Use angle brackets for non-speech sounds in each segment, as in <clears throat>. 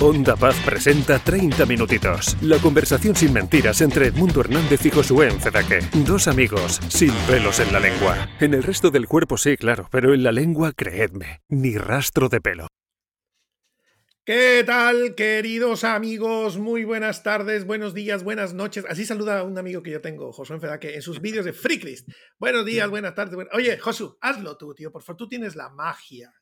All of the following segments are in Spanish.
Onda Paz presenta 30 minutitos. La conversación sin mentiras entre Edmundo Hernández y Josué Encedaque. Dos amigos sin pelos en la lengua. En el resto del cuerpo sí, claro, pero en la lengua, creedme, ni rastro de pelo. ¿Qué tal, queridos amigos? Muy buenas tardes, buenos días, buenas noches. Así saluda a un amigo que yo tengo, Josué Encedaque, en sus vídeos de Freaklist. Buenos días, buenas tardes. buen- Oye, Josu, hazlo tú, tío, por favor, tú tienes la magia.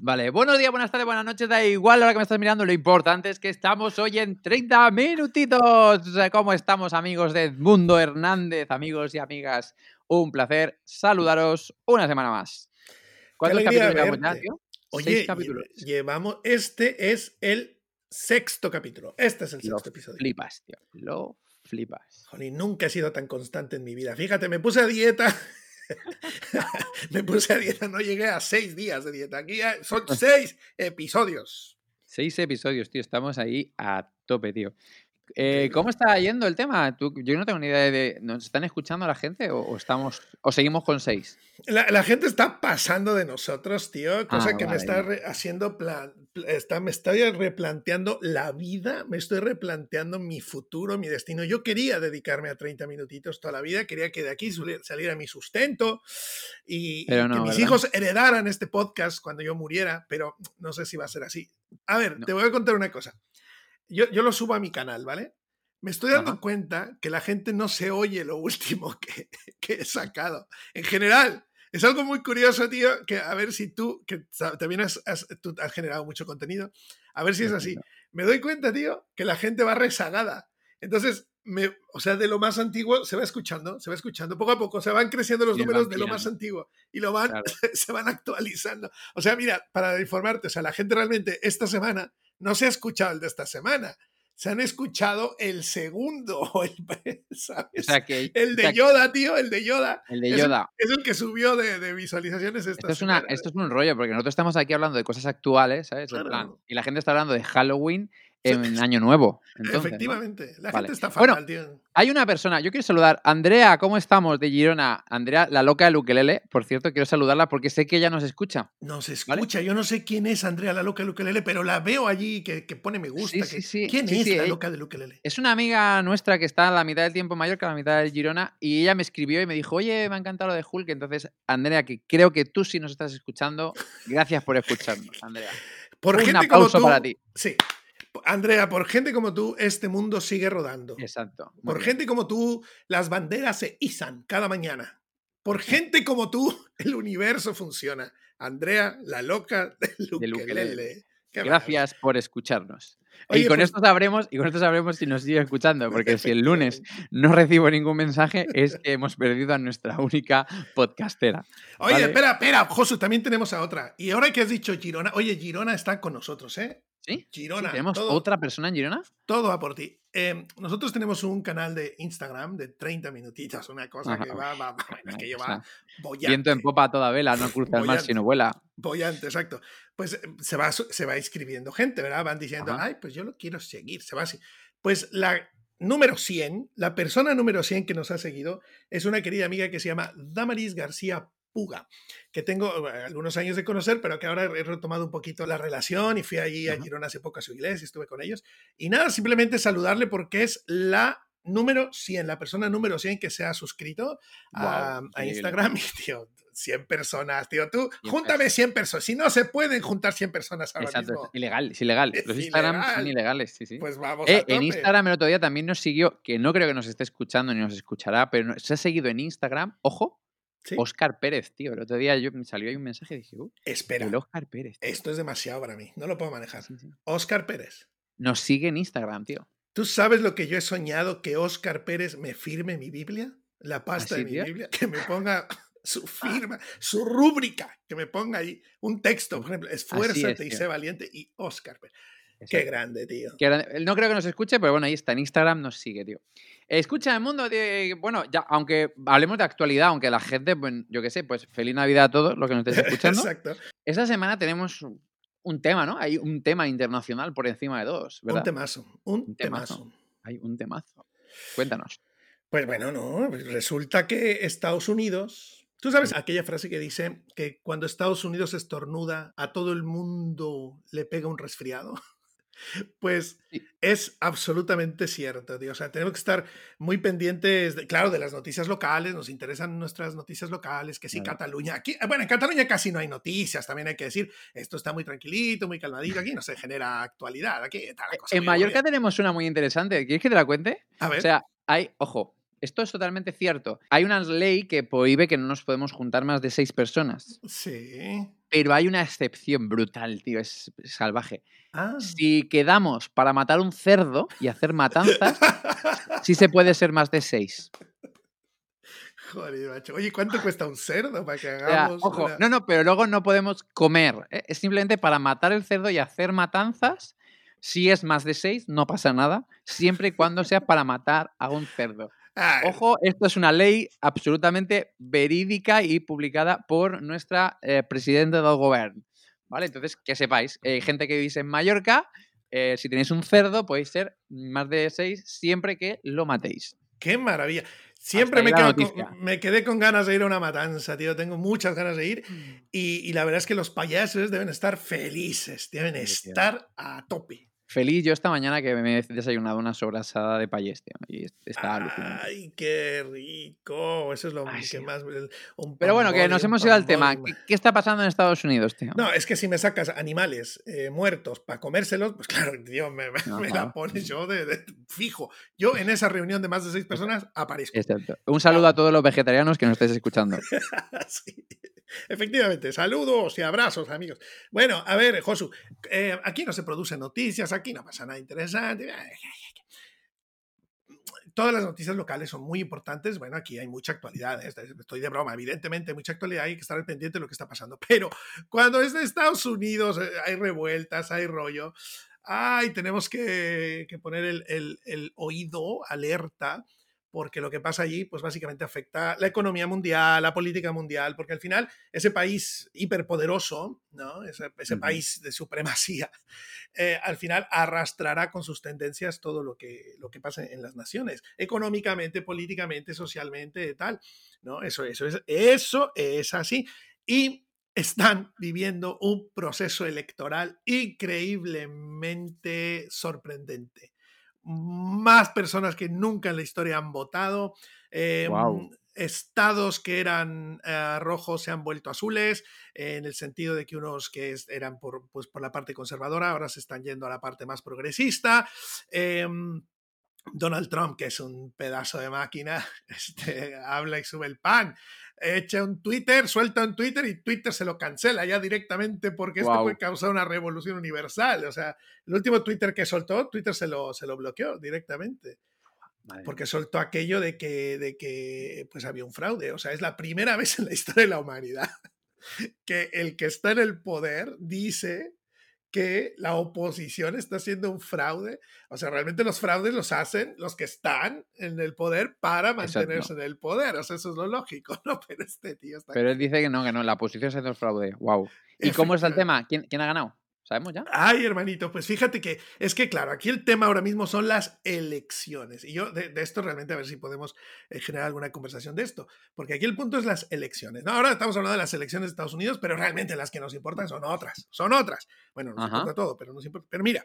Vale, buenos días, buenas tardes, buenas noches, da igual ahora que me estás mirando, lo importante es que estamos hoy en 30 minutitos. ¿Cómo estamos amigos de Edmundo Hernández, amigos y amigas? Un placer saludaros una semana más. ¿Cuántos capítulos llevamos ya, tío? Oye, Seis capítulos. llevamos, este es el sexto capítulo. Este es el Lo sexto episodio. flipas, tío, lo flipas. Joder, nunca he sido tan constante en mi vida. Fíjate, me puse a dieta. <laughs> me puse a dieta, no llegué a seis días de dieta. Aquí son seis episodios. Seis episodios, tío, estamos ahí a tope, tío. Eh, ¿Cómo está yendo el tema? Tú- yo no tengo ni idea de... ¿Nos están escuchando la gente o, o estamos o seguimos con seis? La, la gente está pasando de nosotros, tío, cosa Ah, que me vale, está vale. re- haciendo plan, pl- está, me estoy replanteando la vida, me estoy replanteando mi futuro, mi destino. Yo quería dedicarme a 30 minutitos toda la vida, quería que de aquí saliera mi sustento y, no, que mis ¿verdad? hijos heredaran este podcast cuando yo muriera, pero no sé si va a ser así. A ver, No. te voy a contar una cosa. Yo, yo lo subo a mi canal, ¿vale? Me estoy dando Ajá. cuenta que la gente no se oye lo último <laughs> que, que he sacado. En general, es algo muy curioso, tío, que a ver si tú, que también has, has- tú has generado mucho contenido, a ver si es así. Me doy cuenta, tío, que la gente va rezagada. Entonces, me, o sea, de lo más antiguo se va escuchando, se va escuchando poco a poco, se van creciendo los números de lo más antiguo y lo van, Claro. <laughs> se van actualizando. O sea, mira, para informarte, o sea, la gente realmente esta semana no se ha escuchado el de esta semana, se han escuchado el segundo, <laughs> el, ¿sabes? O sea que... el o de sea Yoda, tío, el de Yoda. El de Yoda. Es el que subió de, de visualizaciones esta Esto es, una, esto es un rollo, porque nosotros estamos aquí hablando de cosas actuales, ¿sabes? En plan, y la gente está hablando de Halloween en Año Nuevo. Efectivamente, la Vale. gente está Bueno, fatal, tío. Hay una persona, yo quiero saludar. Andrea, ¿cómo estamos? De Girona. Andrea, la loca del ukelele. Por cierto, quiero saludarla porque sé que ella nos escucha. Nos ¿vale? escucha, yo no sé quién es Andrea la loca del ukelele, pero la veo allí que, que pone me gusta. Sí, que- sí, sí, ¿Quién es la eh. loca del ukelele? Es una amiga nuestra que está a la mitad del tiempo en Mallorca, a la mitad de Girona, y ella me escribió y me dijo, oye, me ha encantado lo de Hulk. Entonces, Andrea, que creo que tú sí nos estás escuchando, gracias por escucharnos, Andrea. Por Un gente como aplauso tú, para ti. Sí. Andrea, por gente como tú, este mundo sigue rodando. Exacto. Por bien. gente como tú, las banderas se izan cada mañana. Por gente como tú, el universo funciona. Andrea, la loca <laughs> del ukelele. Gracias por escucharnos. Oye, y con pues- esto sabremos, y con esto sabremos si nos sigue escuchando, <laughs> porque si el lunes no recibo ningún mensaje es que hemos perdido a nuestra única podcastera. Oye, espera, espera, Josu, también tenemos a otra. Y ahora que has dicho Girona, oye, Girona está con nosotros, ¿eh? ¿Sí? Girona, Sí, ¿Tenemos todo, otra persona en Girona? todo va por ti. Eh, nosotros tenemos un canal de Instagram de 30 minutitos, una cosa Ajá. que va, va, va, bueno, que O va sea, bollante. Viento en popa a toda vela, no cruza el mar sino vuela. Bollante, exacto. Pues eh, se va, se va inscribiendo gente, ¿verdad? Van diciendo, Ajá. ay, pues yo lo quiero seguir, se va así. Pues la número 100, la persona número 100 que nos ha seguido es una querida amiga que se llama Damaris García Puga, que tengo eh, algunos años de conocer, pero que ahora he retomado un poquito la relación y fui allí a. Girona hace poco a su iglesia, estuve con ellos. Y nada, simplemente saludarle porque es la número 100, la persona número 100 que se ha suscrito a. Instagram. <laughs> Y, tío, 100 personas, tío. Tú, 100 júntame 100 personas. Si no se pueden juntar 100 personas ahora Exacto, mismo, es ilegal, es ilegal. <laughs> Es Los Instagram ilegal. son ilegales, sí, sí. pues vamos Eh, a tope. en Instagram el otro día también nos siguió, que no creo que nos esté escuchando ni nos escuchará, pero se ha seguido en Instagram, ojo, Sí. Oscar Pérez, tío. El otro día yo, me salió ahí un mensaje y dije, uh, Espera, el Oscar Pérez. tío. esto es demasiado para mí. No lo puedo manejar. Sí, sí. Oscar Pérez. Nos sigue en Instagram, tío. ¿Tú sabes lo que yo he soñado que Oscar Pérez me firme mi Biblia? La pasta ¿Ah, sí, de mi tío? Biblia. Que me ponga <laughs> su firma, su rúbrica. Que me ponga ahí un texto, por ejemplo, esfuérzate y sé valiente. Y Oscar Pérez. Qué grande, tío. No creo que nos escuche, pero bueno, ahí está. En Instagram nos sigue, tío. Escucha el mundo de. Bueno, ya, aunque hablemos de actualidad, aunque la gente, pues, yo qué sé, pues feliz Navidad a todos los que nos estéis <laughs> escuchando. Exacto. Esta semana tenemos un tema, ¿no? Hay un tema internacional por encima de dos, ¿verdad? Un temazo. Un, Un temazo. temazo. Hay un temazo. Cuéntanos. Pues bueno, no, resulta que Estados Unidos, tú sabes aquella frase que dice que cuando Estados Unidos estornuda, a todo el mundo le pega un resfriado. <laughs> Pues es absolutamente cierto, tío. O sea, tenemos que estar muy pendientes, de, claro, de las noticias locales. Nos interesan nuestras noticias locales, que sí, Cataluña. Aquí, bueno, en Cataluña casi no hay noticias, también hay que decir. Esto está muy tranquilito, muy calmadito. Aquí no se genera actualidad. Aquí está la cosa En Mallorca tenemos una muy interesante. ¿Quieres que te la cuente? A ver. O sea, hay, ojo, esto es totalmente cierto. Hay una ley que prohíbe que no nos podemos juntar más de seis personas. Sí. Pero hay una excepción brutal, tío, es salvaje. Ah. Si quedamos para matar un cerdo y hacer matanzas, sí se puede ser más de seis. Joder, macho. Oye, ¿cuánto cuesta un cerdo para que hagamos? ojo, una- no, no, pero luego no podemos comer. ¿eh? Es simplemente para matar el cerdo y hacer matanzas. Si es más de seis, no pasa nada, siempre y cuando sea para matar a un cerdo. Ah, Ojo, esto es una ley absolutamente verídica y publicada por nuestra eh, presidenta del gobierno. ¿Vale? Entonces, que sepáis, eh, gente que vivís en Mallorca, eh, si tenéis un cerdo, podéis ser más de seis siempre que lo matéis. ¡Qué maravilla! Siempre me, con- quedé con ganas de ir a una matanza, tío. Tengo muchas ganas de ir. Y, y la verdad es que los payasos deben estar felices, deben Sí, tío. estar a tope. Feliz yo esta mañana que me he desayunado una sobrasada de payés, tío. Y es- está alucinante. ¡Ay, qué rico! Eso es lo Ay, que sí. más. un Pero bueno, que nos hemos ido al tema. ¿Qué, qué está pasando en Estados Unidos, tío? No, es que si me sacas animales eh, muertos para comérselos, pues claro, tío, me, me- <laughs> me la pones yo de, de fijo. Yo en esa reunión de más de seis personas aparezco. Cierto. Un saludo a todos los vegetarianos que nos estáis escuchando. <laughs> Sí, Efectivamente, saludos y abrazos, amigos. Bueno, a ver, Josu, eh, aquí no se producen noticias, aquí no pasa nada interesante. Todas las noticias locales son muy importantes. Bueno, aquí hay mucha actualidad, ¿eh? estoy de broma, evidentemente, mucha actualidad, hay que estar al pendiente de lo que está pasando. <laughs> Pero cuando es de Estados Unidos, eh, hay revueltas, hay rollo. Ay, tenemos que, que poner el, el- el oído alerta porque lo que pasa allí, pues básicamente afecta la economía mundial, la política mundial, porque al final ese país hiperpoderoso, ¿no? ese, país de supremacía, <laughs> eh, al final arrastrará con sus tendencias todo lo que, lo que pasa en las naciones, económicamente, políticamente, socialmente, tal. ¿no? Eso, eso, es, eso es así. Y están viviendo un proceso electoral increíblemente sorprendente más personas que nunca en la historia han votado. eh, Guau. Estados que eran eh, rojos se han vuelto azules, eh, en el sentido de que unos que es- eran por, pues, por la parte conservadora ahora se están yendo a la parte más progresista. Em, Donald Trump, que es un pedazo de máquina, <laughs> este, habla y sube el pan, echa un Twitter, suelta un Twitter y Twitter se lo cancela ya directamente porque esto puede causar una revolución universal. O sea, el último Twitter que soltó, Twitter se lo, se lo bloqueó directamente Madre porque soltó aquello de que, de que pues había un fraude. O sea, es la primera <laughs> vez en la historia de la humanidad que el que está en el poder dice que la oposición está haciendo un fraude. O sea, realmente los fraudes los hacen los que están en el poder para mantenerse en el poder. O sea, eso es lo lógico, <laughs> ¿no? Pero este tío está... Pero él dice que no, que no, la oposición se hace el fraude. Wow. ¿Y cómo es el tema? ¿Quién, quién ha ganado? ¿Sabemos ya? Ay, hermanito, pues fíjate que es que, claro, aquí el tema ahora mismo son las elecciones. Y yo de, de esto realmente a ver si podemos eh, generar alguna conversación de esto. Porque aquí el punto es las elecciones. ¿no? Ahora estamos hablando de las elecciones de Estados Unidos, pero realmente las que nos importan son otras. Son otras. Bueno, nos Ajá. importa todo, pero nos importa. Pero mira,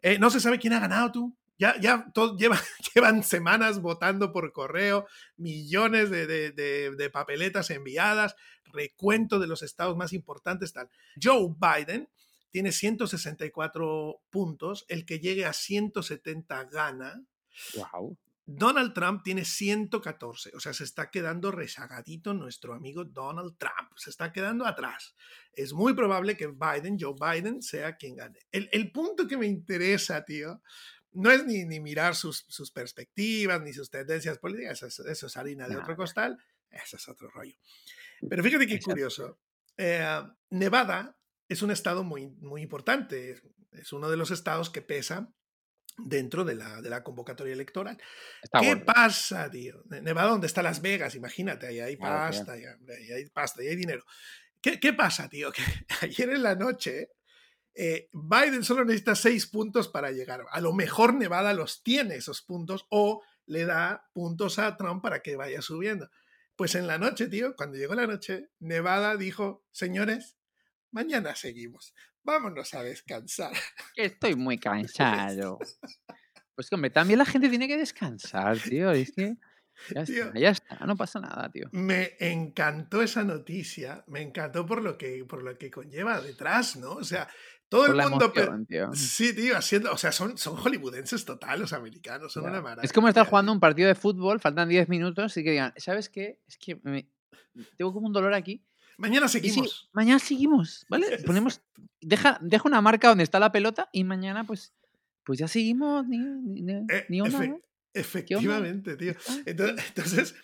eh, no se sabe quién ha ganado tú. Ya, ya todo, lleva, <laughs> llevan semanas votando por correo, millones de, de- de- de papeletas enviadas, recuento de los estados más importantes, tal. Joe Biden tiene 164 puntos, el que llegue a 170 gana. Wow. Donald Trump tiene 114, o sea, se está quedando rezagadito nuestro amigo Donald Trump, se está quedando atrás. Es muy probable que Biden, Joe Biden, sea quien gane. El, el punto que me interesa, tío, no es ni, ni mirar sus, sus perspectivas, ni sus tendencias políticas, eso, es- eso es harina de otro costal, eso es otro rollo. Pero fíjate qué curioso. eh, Nevada es un estado muy, muy importante, es- uno de los estados que pesa dentro de la, de la convocatoria electoral. Está ¿Qué bueno. pasa, tío? Ne- Nevada, donde está Las Vegas, imagínate, ahí hay Claro, pasta, ahí ahí hay pasta, ahí hay dinero. ¿Qué, qué pasa, tío? <laughs> Que ayer en la noche eh, Biden solo necesita seis puntos para llegar. A lo mejor Nevada los tiene esos puntos o le da puntos a Trump para que vaya subiendo. Pues en la noche, tío, cuando llegó la noche, Nevada dijo, señores, mañana seguimos. Vámonos a descansar. Estoy muy cansado. <laughs> Pues hombre, también la gente tiene que descansar, tío. Es que ya Tío. está, ya está, no pasa nada, tío. Me encantó esa noticia, me encantó por lo que, por lo que conlleva detrás, ¿no? O sea, todo Por el mundo... pe- emoción, tío. Sí, tío, haciendo, o sea, son, son hollywoodenses total los americanos, son una maravilla. Es como estar jugando un partido de fútbol, faltan 10 minutos y que digan, ¿sabes qué? Es que me- tengo como un dolor aquí. Mañana seguimos. mañana seguimos, ¿vale? <laughs> Ponemos, deja, deja una marca donde está la pelota y mañana pues, pues ya seguimos, ni, ni, ni- Eh, ni una, efe- ¿no? efectivamente, tío. Entonces, entonces,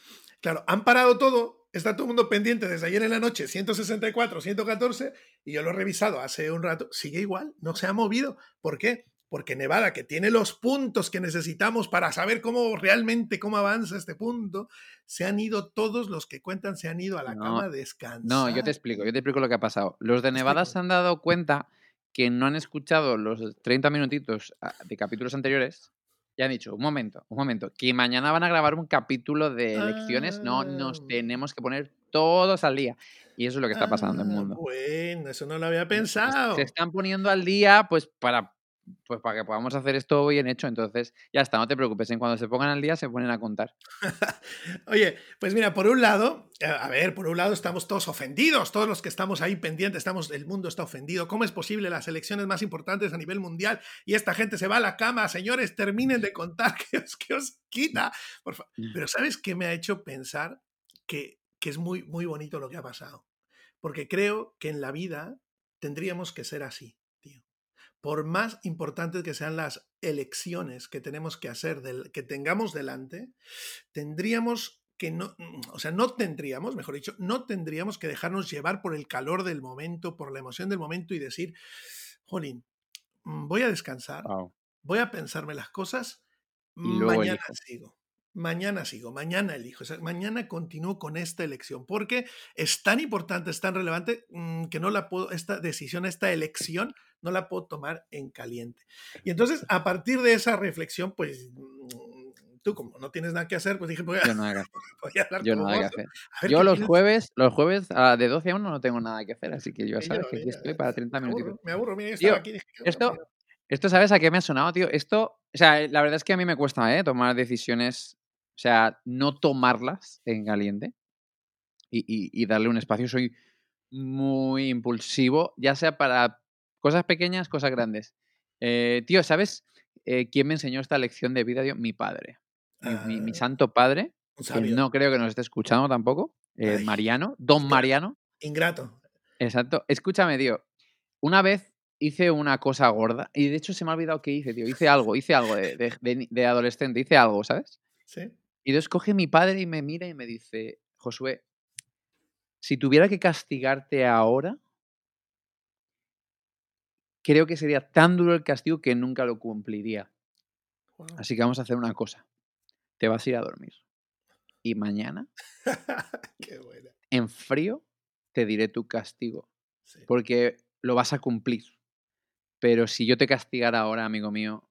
claro, han parado todo, está todo el mundo pendiente desde ayer en la noche, 164, 114, y yo lo he revisado hace un rato, sigue igual, no se ha movido. ¿Por qué? Porque Nevada, que tiene los puntos que necesitamos para saber cómo realmente cómo avanza este punto, se han ido todos los que cuentan, se han ido a la No, cama a descansar. No, yo te explico, yo te explico lo que ha pasado. Los de Nevada se han dado cuenta que no han escuchado los 30 minutitos ah, de capítulos anteriores y han dicho, un momento, un momento, que mañana van a grabar un capítulo de elecciones, no, nos Ah. tenemos que poner todos al día. Y eso es lo que está pasando en el Ah, mundo. Bueno, eso no lo había pensado. Se están poniendo al día, pues para, pues para que podamos hacer esto bien hecho. Entonces, ya está, no te preocupes. En cuando se pongan al día, se ponen a contar. <laughs> Oye, pues mira, por un lado, eh, a ver, por un lado estamos todos ofendidos, todos los que estamos ahí pendientes, estamos, el mundo está ofendido. ¿Cómo es posible las elecciones más importantes a nivel mundial y esta gente se va a la cama? Señores, terminen de contar, <laughs> que os, que os quita. Por fa- Mm. Pero ¿sabes qué me ha hecho pensar que, que es muy, muy bonito lo que ha pasado? Porque creo que en la vida tendríamos que ser así. Por más importantes que sean las elecciones que tenemos que hacer, del, que tengamos delante, tendríamos que no, o sea, no tendríamos, mejor dicho, no tendríamos que dejarnos llevar por el calor del momento, por la emoción del momento y decir, jolín, mm, voy a descansar, voy a pensarme las cosas, mañana elijo. sigo. Mañana sigo, mañana elijo, o sea, mañana continúo con esta elección, porque es tan importante, es tan relevante mm, que no la puedo, esta decisión, esta elección, no la puedo tomar en caliente. Y entonces, a partir de esa reflexión, pues mm, tú como no tienes nada que hacer, pues dije, voy a, Yo hacer. <laughs> voy a hablar Yo con que vos, hacer. Yo los piensas. jueves, los jueves a- de 12 a 1 no tengo nada que hacer, así que yo, sabes que aquí estoy para 30 me minutitos. aburro, me aburro, mira, yo aquí, dije, "Qué Esto, aburrido". esto, ¿sabes a qué me ha sonado, tío? Esto, o sea, la verdad es que a mí me cuesta, ¿eh? Tomar decisiones, o sea, no tomarlas en caliente y, y- y darle un espacio. Soy muy impulsivo, ya sea para cosas pequeñas, cosas grandes. Eh, tío, ¿sabes eh, quién me enseñó esta lección de vida? Tío? Mi padre. Mi, mi- mi Ah, santo padre, que no creo que nos esté escuchando tampoco. eh, Mariano, don Mariano. ingrato. Exacto. Escúchame, tío. Una vez hice una cosa gorda y de hecho se me ha olvidado qué hice, tío. Hice algo, hice algo de, de- de ni- de adolescente, hice algo, ¿sabes? ¿Sí? Y entonces coge mi padre y me mira y me dice, Josué, si tuviera que castigarte ahora, creo que sería tan duro el castigo que nunca lo cumpliría. Así que vamos a hacer una cosa. Te vas a ir a dormir. Y mañana, <laughs> Qué buena. en frío, te diré tu castigo. Sí. porque lo vas a cumplir. Pero si yo te castigara ahora, amigo mío,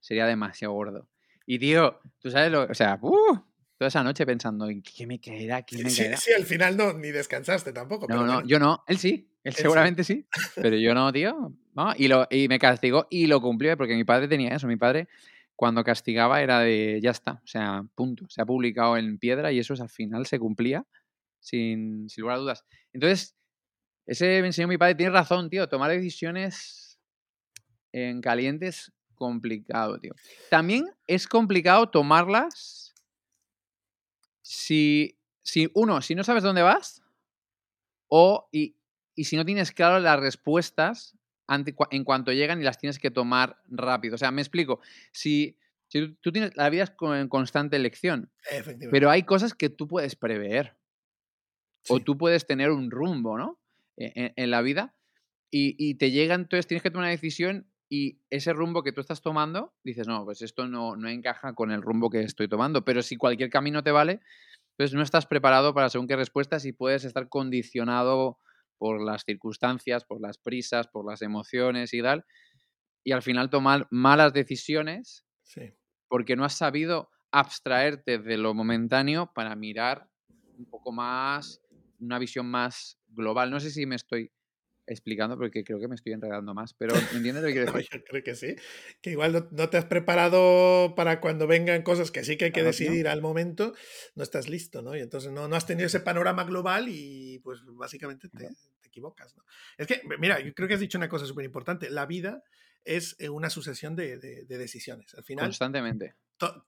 sería demasiado gordo. Y tío, tú sabes lo, o sea, ¡uh! toda esa noche pensando, ¿en qué me caerá? ¿Qué Sí, <laughs> me sí, caerá? sí, al final no, ni descansaste tampoco. No, pero no, bueno. yo no, él sí, él seguramente sí, pero yo no, tío. No, y, lo, y me castigó y lo cumplió, porque mi padre tenía eso. Mi padre, cuando castigaba, era de ya está, o sea, punto. Se ha publicado en piedra y eso es, al final se cumplía sin, sin lugar a dudas. Entonces, ese me enseñó mi padre, tiene razón, tío. Tomar decisiones en caliente es complicado, tío. También es complicado tomarlas si, si uno, si no sabes dónde vas, o y, y si no tienes claro las respuestas ante, en cuanto llegan y las tienes que tomar rápido. O sea, me explico. Si, si tú, tienes, la vida es con- en constante elección, pero hay cosas que tú puedes prever o tú puedes tener un rumbo, ¿no? E- En, en la vida y, y te llega, entonces tienes que tomar una decisión y ese rumbo que tú estás tomando, dices, no, pues esto no, no encaja con el rumbo que estoy tomando, pero si cualquier camino te vale, entonces no estás preparado para según qué respuestas y puedes estar condicionado por las circunstancias, por las prisas, por las emociones y tal, y al final tomar malas decisiones Sí. porque no has sabido abstraerte de lo momentáneo para mirar un poco más, una visión más global. No sé si me estoy explicando porque creo que me estoy enredando más, pero ¿me <laughs> entiendes lo que quiero decir? Yo creo que sí. Que igual no, no te has preparado para cuando vengan cosas que sí que hay que decidir al momento, no estás listo, ¿no? Y entonces no, no has tenido ese panorama global y pues básicamente te, te equivocas, ¿no? Es que, mira, yo creo que has dicho una cosa súper importante. La vida es eh, una sucesión de, de- de decisiones. Al final, Constantemente.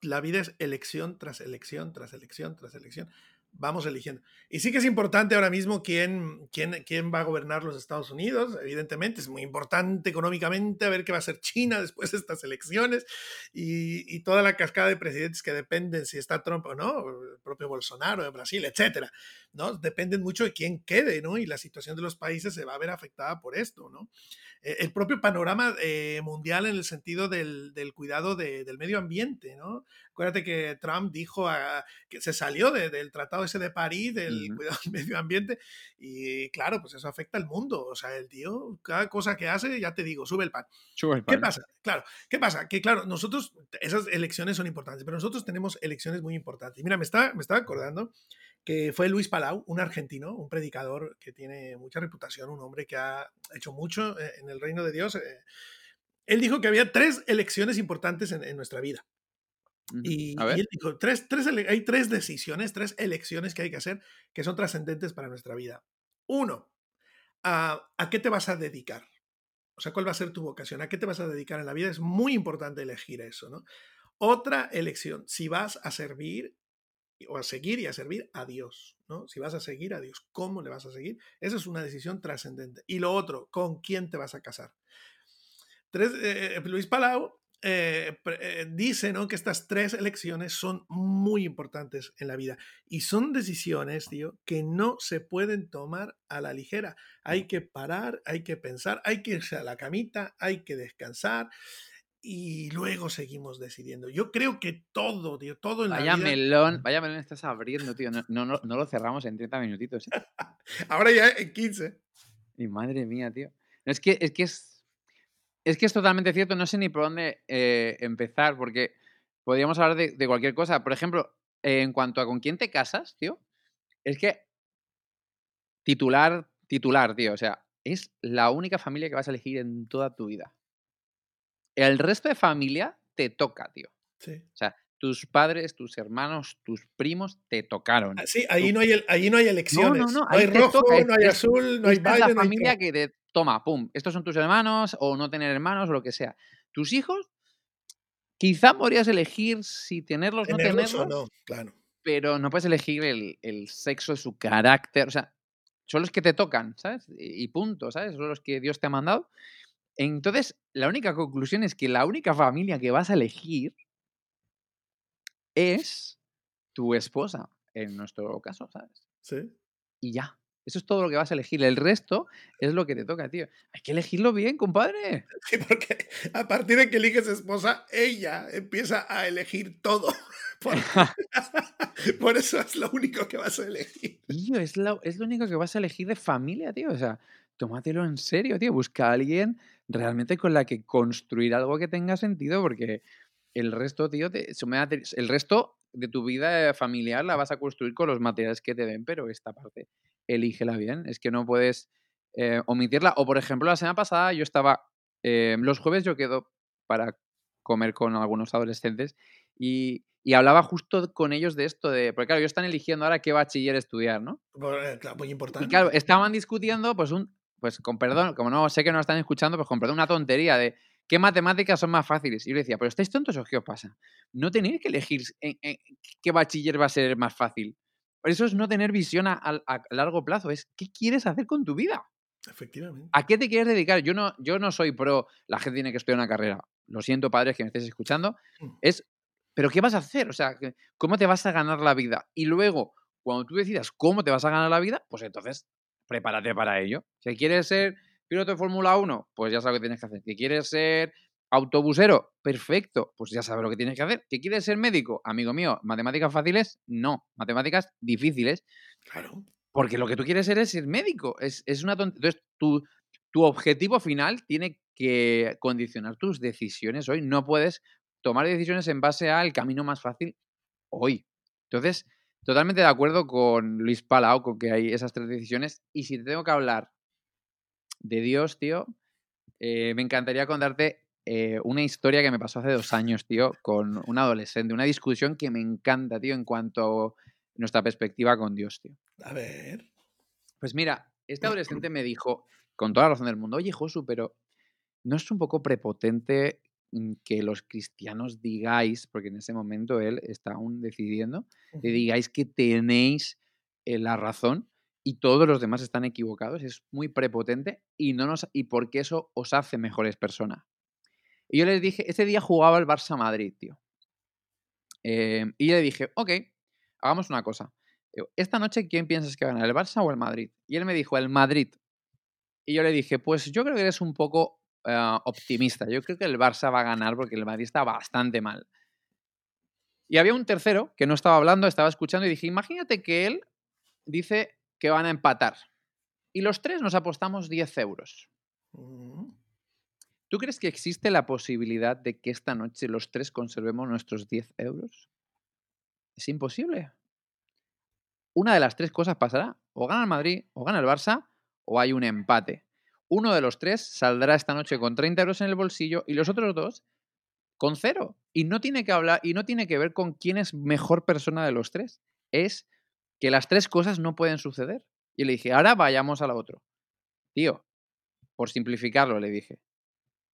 la vida es elección tras elección, tras elección, tras elección. Vamos eligiendo. Y sí que es importante ahora mismo quién, quién, quién va a gobernar los Estados Unidos. Evidentemente, es muy importante económicamente a ver qué va a hacer China <laughs> después de estas elecciones y, y toda la cascada de presidentes que dependen si está Trump o no, el propio Bolsonaro de Brasil, etcétera. ¿no? Dependen mucho de quién quede, ¿no? Y la situación de los países se va a ver afectada por esto, ¿no? Eh, el propio panorama eh, mundial en el sentido del, del cuidado de- del medio ambiente, ¿no? Acuérdate que Trump dijo a- que se salió de- del tratado ese de París, del Ujú. cuidado <laughs> del medio ambiente, y claro, pues eso afecta al mundo. O sea, el tío, cada cosa que hace, ya te digo, sube el pan. Sube el ¿Qué pan. pasa? Claro, ¿qué pasa? Que claro, nosotros, esas elecciones son importantes, pero nosotros tenemos elecciones muy importantes. Mira, me estaba, me estaba acordando que fue Luis Palau, un argentino, un predicador que tiene mucha reputación, un hombre que ha hecho mucho eh, en el reino de Dios. eh, Él dijo que había tres elecciones importantes en, en nuestra vida. Y, él dijo, tres, tres hay tres decisiones, tres elecciones que hay que hacer que son trascendentes para nuestra vida. Uno, ¿a, ¿a qué te vas a dedicar? O sea, ¿cuál va a ser tu vocación? ¿A qué te vas a dedicar en la vida? Es muy importante elegir eso, ¿no? Otra elección, si vas a servir o a seguir y a servir a Dios, ¿no? Si vas a seguir a Dios, ¿cómo le vas a seguir? Esa es una decisión trascendente. Y lo otro, ¿con quién te vas a casar? Tres, eh, Luis Palau eh, eh, dice ¿no? que estas tres elecciones son muy importantes en la vida y son decisiones, tío, que no se pueden tomar a la ligera. Hay que parar, hay que pensar, hay que irse a la camita, hay que descansar y luego seguimos decidiendo. Yo creo que todo, tío, todo en Vaya la vida... melón, vaya melón estás abriendo, tío. No, no, no- no lo cerramos en 30 minutitos. ¿eh? <laughs> Ahora ya en 15. Y madre mía, tío. No, es que es que es. Es que es totalmente cierto, no sé ni por dónde eh, empezar, porque podríamos hablar de, de cualquier cosa. Por ejemplo, eh, en cuanto a con quién te casas, tío, es que titular, titular, tío, o sea, es la única familia que vas a elegir en toda tu vida. El resto de familia te toca, tío. Sí. O sea, tus padres, tus hermanos, tus primos te tocaron. Ah, Sí, ahí no hay, el- ahí no hay elecciones. no, No, ahí hay te rojo, toca, no hay es- azul, no hay es Biden, la no hay familia que te toma, pum, estos son tus hermanos o no tener hermanos o lo que sea. Tus hijos, quizá podrías elegir si tenerlos o no Tenerlos o no, claro. pero no puedes elegir el, el sexo, su carácter, o sea, son los que te tocan, ¿sabes? Y punto, ¿sabes? Son los que Dios te ha mandado. Entonces, la única conclusión es que la única familia que vas a elegir es tu esposa, en nuestro caso, ¿sabes? Sí. y ya. Eso es todo lo que vas a elegir. El resto es lo que te toca, tío. Hay que elegirlo bien, compadre. <laughs> Sí, porque a partir de que eliges esposa, ella empieza a elegir todo. <laughs> Por, <laughs> por eso es lo único que vas a elegir. Tío, es lo, es lo único que vas a elegir de familia, tío. O sea, tómatelo en serio, tío. Busca a alguien realmente con la que construir algo que tenga sentido, porque el resto, tío, te- el resto de tu vida familiar la vas a construir con los materiales que te den, pero esta parte, elígela bien. Es que no puedes eh, omitirla. O, por ejemplo, la semana pasada yo estaba. eh, los jueves yo quedo para comer con algunos adolescentes y, y hablaba justo con ellos de esto, de. Porque, claro, ellos están eligiendo ahora qué bachiller estudiar, ¿no? Eh, claro, muy importante. Y claro, estaban discutiendo, pues un, pues con perdón, como no sé que no lo están escuchando, pues con perdón, una tontería de qué matemáticas son más fáciles. Y yo le decía, pero estáis tontos o qué os pasa. No tenéis que elegir en- en qué bachiller va a ser más fácil. Por eso es no tener visión a, a- a largo plazo, es qué quieres hacer con tu vida. Efectivamente. ¿A qué te quieres dedicar? Yo no, yo no soy pro, la gente tiene que estudiar una carrera. Lo siento, padres, que me estéis escuchando. Mm. Es, pero ¿qué vas a hacer? O sea, ¿cómo te vas a ganar la vida? Y luego, cuando tú decidas cómo te vas a ganar la vida, pues entonces prepárate para ello. Si quieres ser piloto de Fórmula 1, pues ya sabes lo que tienes que hacer. Si quieres ser autobusero, perfecto, pues ya sabes lo que tienes que hacer. ¿Que quieres ser médico? Amigo mío, matemáticas fáciles, no. Matemáticas difíciles, Claro. porque lo que tú quieres ser es ser médico. Es, es una tontería. Entonces, tu, tu objetivo final tiene que condicionar tus decisiones hoy. No puedes tomar decisiones en base al camino más fácil hoy. Entonces, totalmente de acuerdo con Luis Palau, con que hay esas tres decisiones. Y si te tengo que hablar de Dios, tío, eh, me encantaría contarte eh, una historia que me pasó hace dos años, tío, con un adolescente. Una discusión que me encanta, tío, en cuanto a nuestra perspectiva con Dios, tío. A ver. Pues mira, este <clears throat> adolescente me dijo, con toda la razón del mundo, oye, Josu, pero ¿no es un poco prepotente mm, que los cristianos digáis, porque en ese momento él está aún decidiendo, que digáis que tenéis eh, la razón y todos los demás están equivocados? Es muy prepotente y, no nos, y porque eso os hace mejores personas. Y yo les dije, ese día jugaba el Barça Madrid, tío. Em, y yo le dije, ok, hagamos una cosa. Esta noche, ¿quién piensas que gana, el Barça o el Madrid? Y él me dijo, el Madrid. Y yo le dije, pues yo creo que eres un poco eh, optimista. Yo creo que el Barça va a ganar porque el Madrid está bastante mal. Y había un tercero que no estaba hablando, estaba escuchando y dije, imagínate que él dice que van a empatar. Y los tres nos apostamos 10 euros. ¿Tú crees que existe la posibilidad de que esta noche los tres conservemos nuestros 10 euros? Es imposible. Una de las tres cosas pasará. O gana el Madrid, o gana el Barça, o hay un empate. Uno de los tres saldrá esta noche con 30 euros en el bolsillo y los otros dos con cero. Y no tiene que hablar, y no tiene que ver con quién es mejor persona de los tres. Es que las tres cosas no pueden suceder. Y le dije, ahora vayamos a la otro. Tío, por simplificarlo, le dije,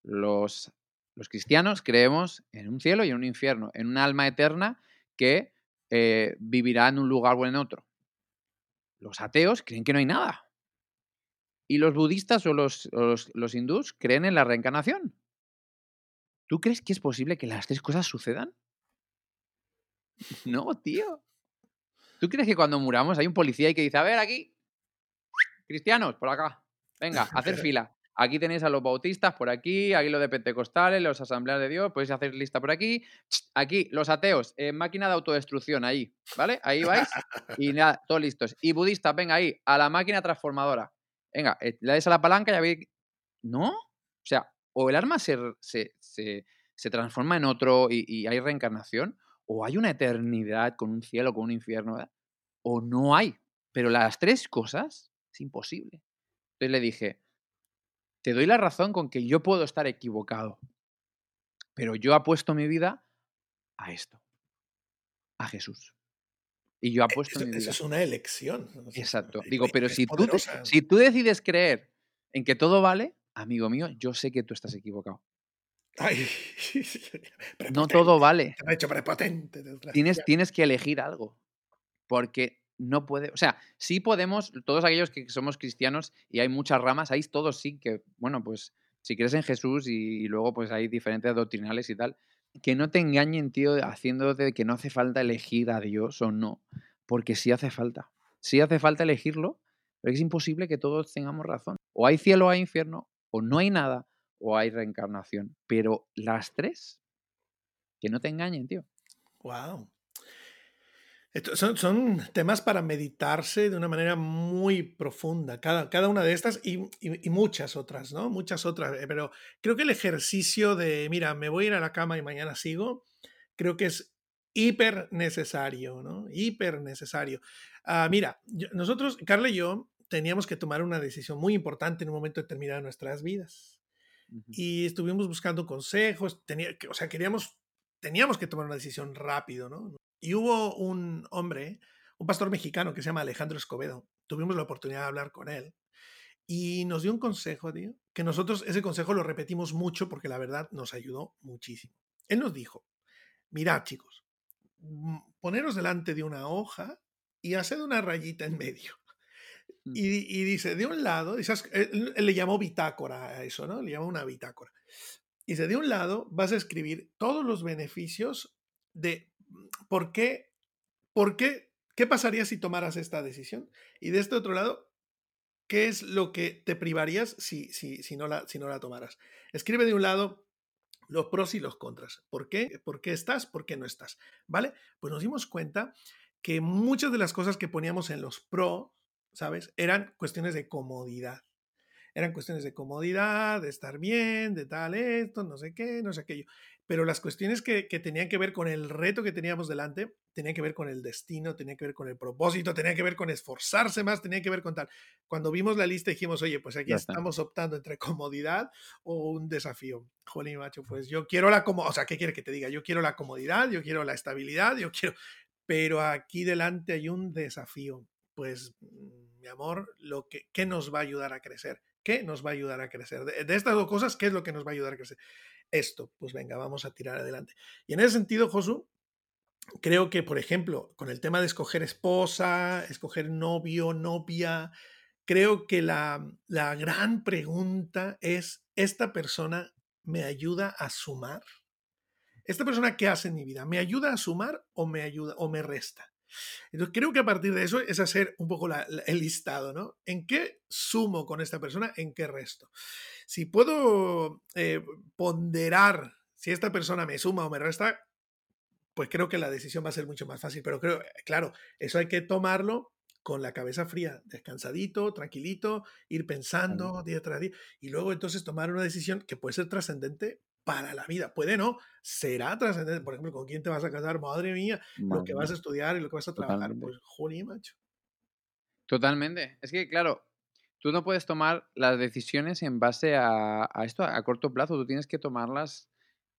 los, los cristianos creemos en un cielo y en un infierno, en un alma eterna que eh, vivirá en un lugar o en otro. Los ateos creen que no hay nada. Y los budistas o los, los, hindús creen en la reencarnación. ¿Tú crees que es posible que las tres cosas sucedan? <laughs> No, tío. ¿Tú crees que cuando muramos hay un policía y que dice, a ver, aquí, cristianos, por acá, venga, hacer <laughs> fila. Aquí tenéis a los bautistas por aquí, aquí los de Pentecostales, los asambleas de Dios, podéis hacer lista por aquí. Aquí, los ateos, en máquina de autodestrucción, ahí, ¿vale? Ahí vais y <laughs> nada, todos listos. Y budistas, venga ahí, a la máquina transformadora. Venga, eh, le dais a la palanca y ya veis. ¿No? O sea, o el arma se, se, transforma en otro y, hay reencarnación, o hay una eternidad con un cielo, con un infierno, o no hay. Pero las tres cosas es imposible. Entonces le dije, te doy la razón con que yo puedo estar equivocado, pero yo apuesto mi vida a esto, a Jesús. Y yo apuesto mi vida. Eso es una elección. Exacto. Digo, pero si tú, si tú decides creer en que todo vale, amigo mío, yo sé que tú estás equivocado. Ay, <laughs> no todo vale. Te ha hecho prepotente. Tienes, tienes que elegir algo. Porque no puede, o sea, sí podemos, todos aquellos que somos cristianos y hay muchas ramas, ahí todos sí que, bueno, pues si crees en Jesús y, luego pues hay diferentes doctrinales y tal, que no te engañen, tío, haciéndote que no hace falta elegir a Dios o no, porque sí hace falta, sí hace falta elegirlo, pero es imposible que todos tengamos razón. O hay cielo o hay infierno, o no hay nada, o hay reencarnación, pero las tres, que no te engañen, tío. Wow. Son, temas para meditarse de una manera muy profunda, cada, cada una de estas y, y, muchas otras, ¿no? Muchas otras, eh, pero creo que el ejercicio de, mira, me voy a ir a la cama y mañana sigo, creo que es hiper necesario, ¿no? Hiper necesario. Ah, mira, nosotros, Carla y yo, teníamos que tomar una decisión muy importante en un momento determinado de nuestras vidas. Y estuvimos buscando consejos, tenía, o sea, queríamos, teníamos que tomar una decisión rápido, ¿no? Y hubo un hombre, un pastor mexicano que se llama Alejandro Escobedo. Tuvimos la oportunidad de hablar con él y nos dio un consejo, tío, que nosotros ese consejo lo repetimos mucho porque la verdad nos ayudó muchísimo. Él nos dijo, mirad chicos, poneros delante de una hoja y haced una rayita en medio. Mm. Y, dice, de un lado, él, le llamó bitácora a eso, ¿no? Le llamó una bitácora. Y dice, de un lado vas a escribir todos los beneficios de ¿por qué, por qué, qué pasaría si tomaras esta decisión? Y de este otro lado, ¿qué es lo que te privarías si, si, si, no, la, si no la tomaras? Escribe de un lado los pros y los contras. ¿Por qué? ¿Por qué estás? ¿Por qué no estás? ¿Vale? Pues nos dimos cuenta que muchas de las cosas que poníamos en los pros, ¿sabes? Eran cuestiones de comodidad. eran cuestiones de comodidad, de estar bien, de tal esto, no sé qué, no sé aquello. Pero las cuestiones que, que tenían que ver con el reto que teníamos delante, tenían que ver con el destino, tenían que ver con el propósito, tenían que ver con esforzarse más, tenían que ver con tal. Cuando vimos la lista dijimos, oye, pues aquí estamos optando entre comodidad o un desafío. Jolín, macho, pues yo quiero la comodidad, o sea, ¿qué quiere que te diga? Yo quiero la comodidad, yo quiero la estabilidad, yo quiero, pero aquí delante hay un desafío. Pues, mm, amor, lo que, ¿qué nos va a ayudar a crecer? ¿Qué nos va a ayudar a crecer? De, de estas dos cosas, ¿qué es lo que nos va a ayudar a crecer? Esto, pues venga, vamos a tirar adelante. Y en ese sentido, Josu, creo que, por ejemplo, con el tema de escoger esposa, escoger novio, novia, creo que la, la gran pregunta es, ¿esta persona me ayuda a sumar? ¿Esta persona qué hace en mi vida? ¿Me ayuda a sumar o me ayuda o me resta? Entonces creo que a partir de eso es hacer un poco el listado, ¿no? ¿En qué sumo con esta persona? ¿En qué resto? Si puedo eh, ponderar si esta persona me suma o me resta, pues creo que la decisión va a ser mucho más fácil. Pero creo, claro, eso hay que tomarlo con la cabeza fría, descansadito, tranquilito, ir pensando día tras día y luego entonces tomar una decisión que puede ser trascendente para la vida. Puede no, será trascendente. Por ejemplo, ¿con quién te vas a casar? Madre mía, lo que vas a estudiar y lo que vas a trabajar. Pues, joder, macho. Totalmente. Es que, claro, tú no puedes tomar las decisiones en base a, esto a corto plazo. Tú tienes que tomarlas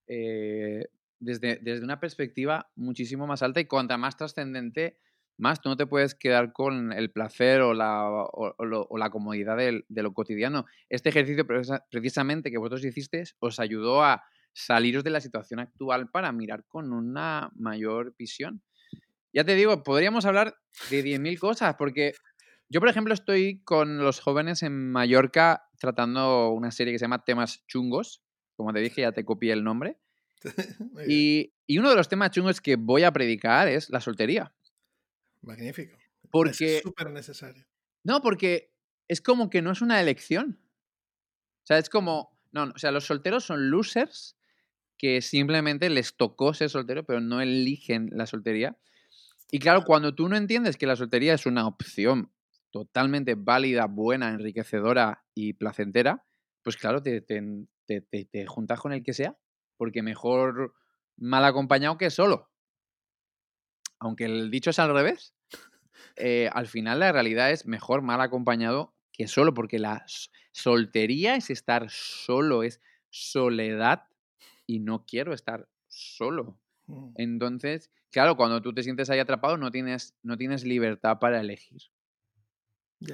eh, desde, desde una perspectiva muchísimo más alta y cuanta más trascendente, más tú no te puedes quedar con el placer o la, o, la comodidad de, lo cotidiano. Este ejercicio precisamente que vosotros hicisteis os ayudó a saliros de la situación actual para mirar con una mayor visión. Ya te digo, podríamos hablar de 10.000 cosas, porque yo, por ejemplo, estoy con los jóvenes en Mallorca tratando una serie que se llama Temas Chungos. Como te dije, ya te copié el nombre. <laughs> y, y, uno de los temas chungos que voy a predicar es la soltería. Magnífico. Porque, es súper necesario. No, porque es como que no es una elección. O sea, es como. No, o sea, los solteros son losers que simplemente les tocó ser soltero, pero no eligen la soltería. Y claro, cuando tú no entiendes que la soltería es una opción totalmente válida, buena, enriquecedora y placentera, pues claro, te, te, te juntas con el que sea, porque mejor mal acompañado que solo aunque el dicho es al revés, eh, al final la realidad es mejor mal acompañado que solo, porque la soltería es estar solo, es soledad y no quiero estar solo. Mm. Entonces, claro, cuando tú te sientes ahí atrapado no tienes, no tienes libertad para elegir.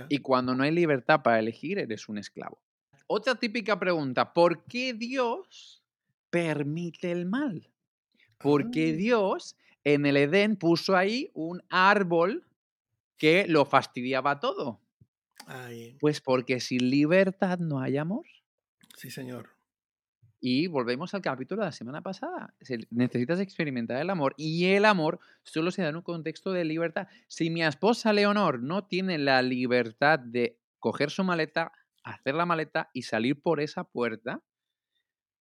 Y cuando no hay libertad para elegir, eres un esclavo. Otra típica pregunta, ¿por qué Dios permite el mal? ¿Por qué ah. Dios en el Edén puso ahí un árbol que lo fastidiaba todo. Pues porque sin libertad no hay amor. Sí, señor. Y volvemos al capítulo de la semana pasada. Necesitas experimentar el amor y el amor solo se da en un contexto de libertad. Si mi esposa Leonor no tiene la libertad de coger su maleta, hacer la maleta y salir por esa puerta,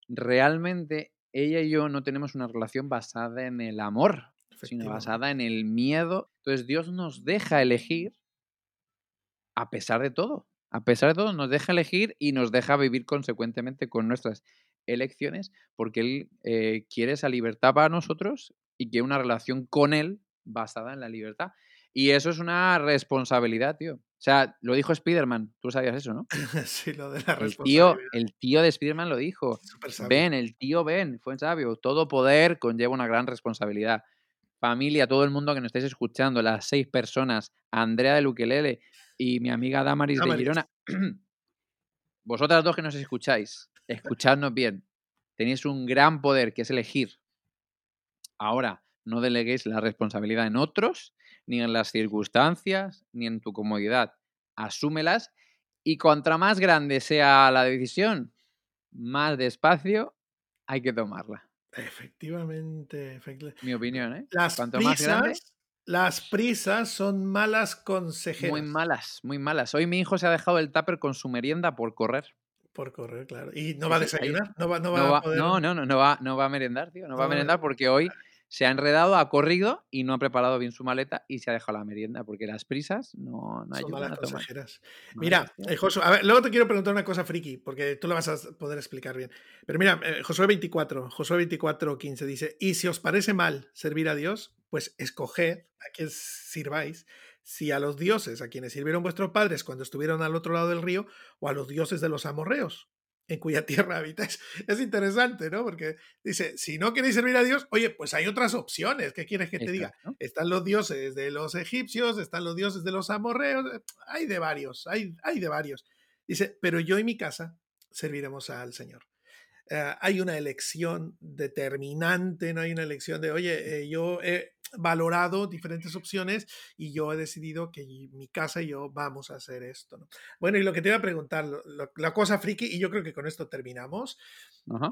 realmente ella y yo no tenemos una relación basada en el amor, sino basada en el miedo. Entonces Dios nos deja elegir a pesar de todo. A pesar de todo, nos deja elegir y nos deja vivir consecuentemente con nuestras elecciones, porque Él eh, quiere esa libertad para nosotros y quiere una relación con Él basada en la libertad. Y eso es una responsabilidad, tío. O sea, lo dijo Spider-Man, tú sabías eso, ¿no? <laughs> sí, lo de la responsabilidad. El tío, el tío de Spider-Man lo dijo. Ben, el tío Ben, fue sabio. Todo poder conlleva una gran responsabilidad familia, todo el mundo que nos estáis escuchando, las seis personas, Andrea de Luquelele y mi amiga Damaris, de Girona, <clears throat> vosotras dos que nos escucháis, escuchadnos bien. Tenéis un gran poder que es elegir. Ahora, no deleguéis la responsabilidad en otros, ni en las circunstancias, ni en tu comodidad. Asúmelas y contra más grande sea la decisión, más despacio hay que tomarla. Efectivamente, Mi opinión, ¿eh? Las prisas, las prisas son malas consejeras. Muy malas, muy malas. Hoy mi hijo se ha dejado el tupper con su merienda por correr. Por correr, claro. ¿Y no va a desayunar? ¿No va, no, va, a no, no, no, no va, no va a merendar, tío. No va a merendar porque hoy se ha enredado, ha corrido y no ha preparado bien su maleta y se ha dejado la merienda, porque las prisas no, no Son ayudan malas a tomar. consejeras. Mira, eh, Josué, a ver, luego te quiero preguntar una cosa friki, porque tú lo vas a poder explicar bien. Pero mira, eh, Josué 24, Josué 24, 15 dice, y si os parece mal servir a Dios, pues escoged a quien sirváis, si a los dioses a quienes sirvieron vuestros padres cuando estuvieron al otro lado del río, o a los dioses de los amorreos, en cuya <laughs> tierra habitáis. Es interesante, ¿no? Porque dice, si no queréis servir a Dios, oye, pues hay otras opciones, ¿qué quieres que te diga? Están los dioses de los egipcios, están los dioses de los amorreos, eh, hay de varios, hay, hay de varios. Dice, pero yo y mi casa serviremos al Señor. Eh, hay una elección determinante, no hay una elección de, oye, eh, yo he valorado diferentes opciones y yo he decidido que mi casa y yo vamos a hacer esto. ¿no? Bueno, y lo que te iba a preguntar, lo- lo- la cosa friki, y yo creo que con esto terminamos.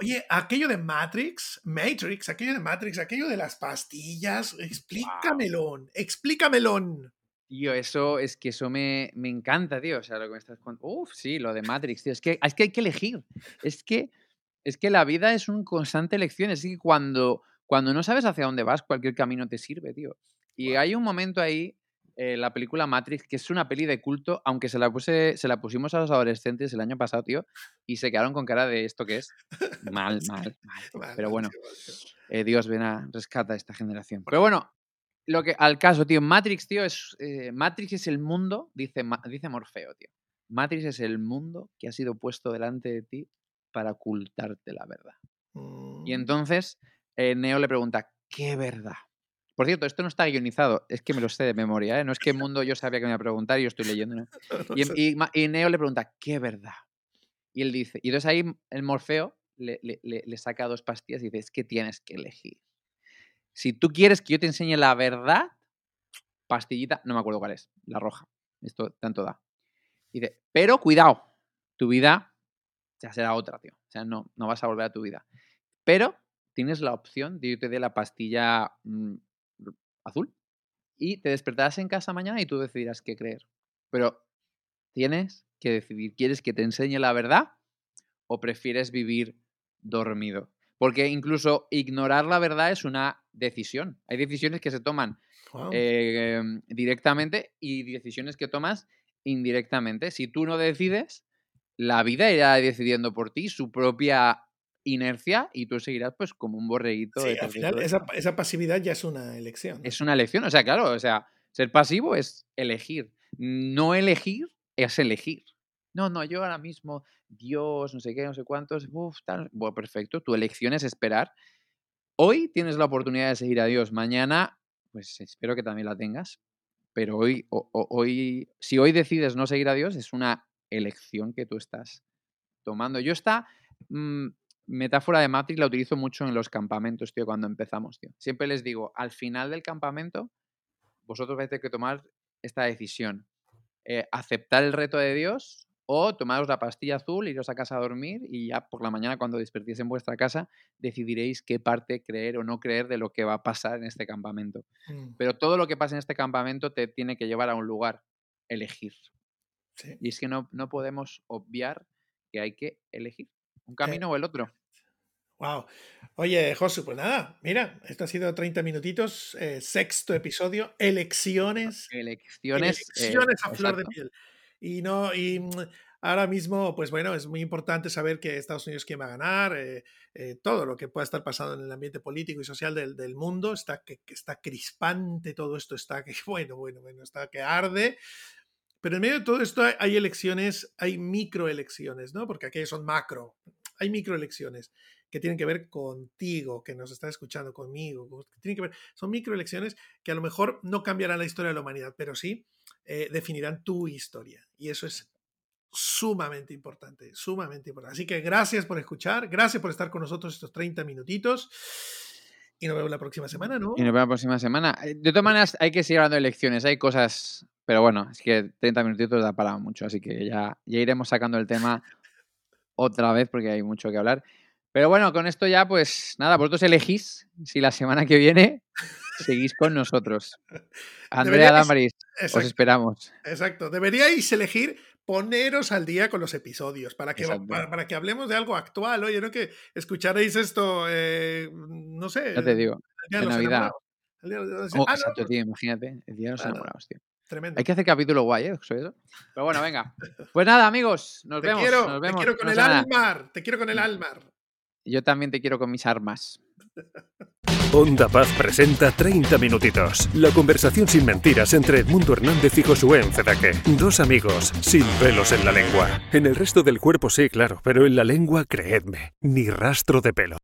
Oye, aquello de Matrix, Matrix, aquello de Matrix, aquello de las pastillas, explícamelo, explícamelo. Tío, eso es que eso me, me encanta, tío. O sea, lo que me estás contando. Uf, sí, lo de Matrix, tío. Es que, es que hay que elegir. Es que, es que la vida es una constante elección. Es que cuando, cuando no sabes hacia dónde vas, cualquier camino te sirve, tío. Y hay un momento ahí, eh, la película Matrix, que es una peli de culto, aunque se la, puse, se la pusimos a los adolescentes el año pasado, tío, y se quedaron con cara de esto que es. Mal, <laughs> mal, mal. Pero bueno, eh, Dios ven a rescata a esta generación. Pero bueno, lo que al caso, tío, Matrix, tío, es eh, Matrix es el mundo, dice, dice Morfeo, tío. Matrix es el mundo que ha sido puesto delante de ti para ocultarte la verdad. Y Mm, entonces eh, Neo le pregunta, ¿qué verdad? Por cierto, esto no está guionizado, es que me lo sé de memoria, ¿eh? No es que el mundo yo sabía que me iba a preguntar y yo estoy leyendo, ¿no? <laughs> Y, Neo le pregunta, ¿qué verdad? Y él dice, y entonces ahí el Morfeo le, le- le- le saca dos pastillas y dice, es que tienes que elegir. Si tú quieres que yo te enseñe la verdad, pastillita, no me acuerdo cuál es, la roja, esto tanto da. Y dice, pero cuidado, tu vida ya será otra, tío. O sea, no, no vas a volver a tu vida. Pero tienes la opción de que yo te dé la pastilla mm, azul y te despertarás en casa mañana y tú decidirás qué creer. Pero tienes que decidir, ¿quieres que te enseñe la verdad o prefieres vivir dormido? Porque incluso ignorar la verdad es una decisión. Hay decisiones que se toman eh, directamente y decisiones que tomas indirectamente. Si tú no decides, la vida irá decidiendo por ti su propia inercia y tú seguirás pues como un borreguito. Sí, al final esa, esa pasividad ya es una elección. ¿no? Es una elección, o sea, claro, o sea, ser pasivo es elegir. No elegir es elegir. No, no, yo ahora mismo, Dios, no sé qué, no sé cuántos, uf, tal. Bueno, perfecto, tu elección es esperar. Hoy tienes la oportunidad de seguir a Dios, mañana, pues espero que también la tengas. Pero hoy, o- o- hoy, si hoy decides no seguir a Dios, es una elección que tú estás tomando. Yo esta mm, metáfora de Matrix la utilizo mucho en los campamentos, tío, cuando empezamos, tío. Siempre les digo, al final del campamento, vosotros vais a tener que tomar esta decisión. Eh, aceptar el reto de Dios o tomaros la pastilla azul, iros a casa a dormir y ya por la mañana cuando despertéis en vuestra casa decidiréis qué parte creer o no creer de lo que va a pasar en este campamento. Mm, Pero todo lo que pasa en este campamento te tiene que llevar a un lugar, elegir. sí. Y es que no, no podemos obviar que hay que elegir un camino o el otro. Wow. Oye, Josu, pues nada, mira, esto ha sido 30 minutitos, eh, sexto episodio, elecciones. Elecciones. eh, Elecciones a flor de piel. Y no, y mm, ahora mismo, pues bueno, es muy importante saber que Estados Unidos quién va a ganar, eh, todo lo que pueda estar pasando en el ambiente político y social del, del mundo, está que, que está crispante, todo esto está que, <laughs> bueno, bueno, bueno, está que arde. Pero en medio de todo esto hay, hay elecciones, hay microelecciones, ¿no? Porque aquellas son macro. Hay microelecciones que tienen que ver contigo, que nos está escuchando conmigo, que tienen que ver, son microelecciones que a lo mejor no cambiarán la historia de la humanidad, pero sí eh, definirán tu historia. Y eso es sumamente importante, sumamente importante. Así que gracias por escuchar, gracias por estar con nosotros estos 30 minutitos. Y nos vemos la próxima semana, ¿no? Y nos vemos la próxima semana. Eh, De todas maneras, hay que seguir hablando de elecciones. Hay cosas. Pero bueno, es que 30 minutitos da para mucho. Así que ya, ya iremos sacando el tema otra vez porque hay mucho que hablar. Pero bueno, con esto ya, pues nada, vosotros elegís si la semana que viene seguís con nosotros. <laughs> Andrea Damaris, os esperamos. exacto. Deberíais elegir poneros al día con los episodios, para que, para, para que hablemos de algo actual. Oye, no que escucharéis esto, eh, no sé, Ya te digo. el día de Navidad. El día de los- Oh, Ah, exacto, no, tío, imagínate. El día de los Claro. enamorados, tío. tremendo. Hay que hacer capítulo guay, ¿eh? Pero bueno, venga. <laughs> Pues nada, amigos. Nos Te vemos. quiero, nos te vemos. quiero con el. Almar, te quiero con el Almar. Yo también te quiero con mis armas. Onda Paz presenta 30 minutitos. La conversación sin mentiras entre Edmundo Hernández y Josué Encedaque. Dos amigos sin pelos en la lengua. En el resto del cuerpo sí, claro, pero en la lengua, creedme, ni rastro de pelo.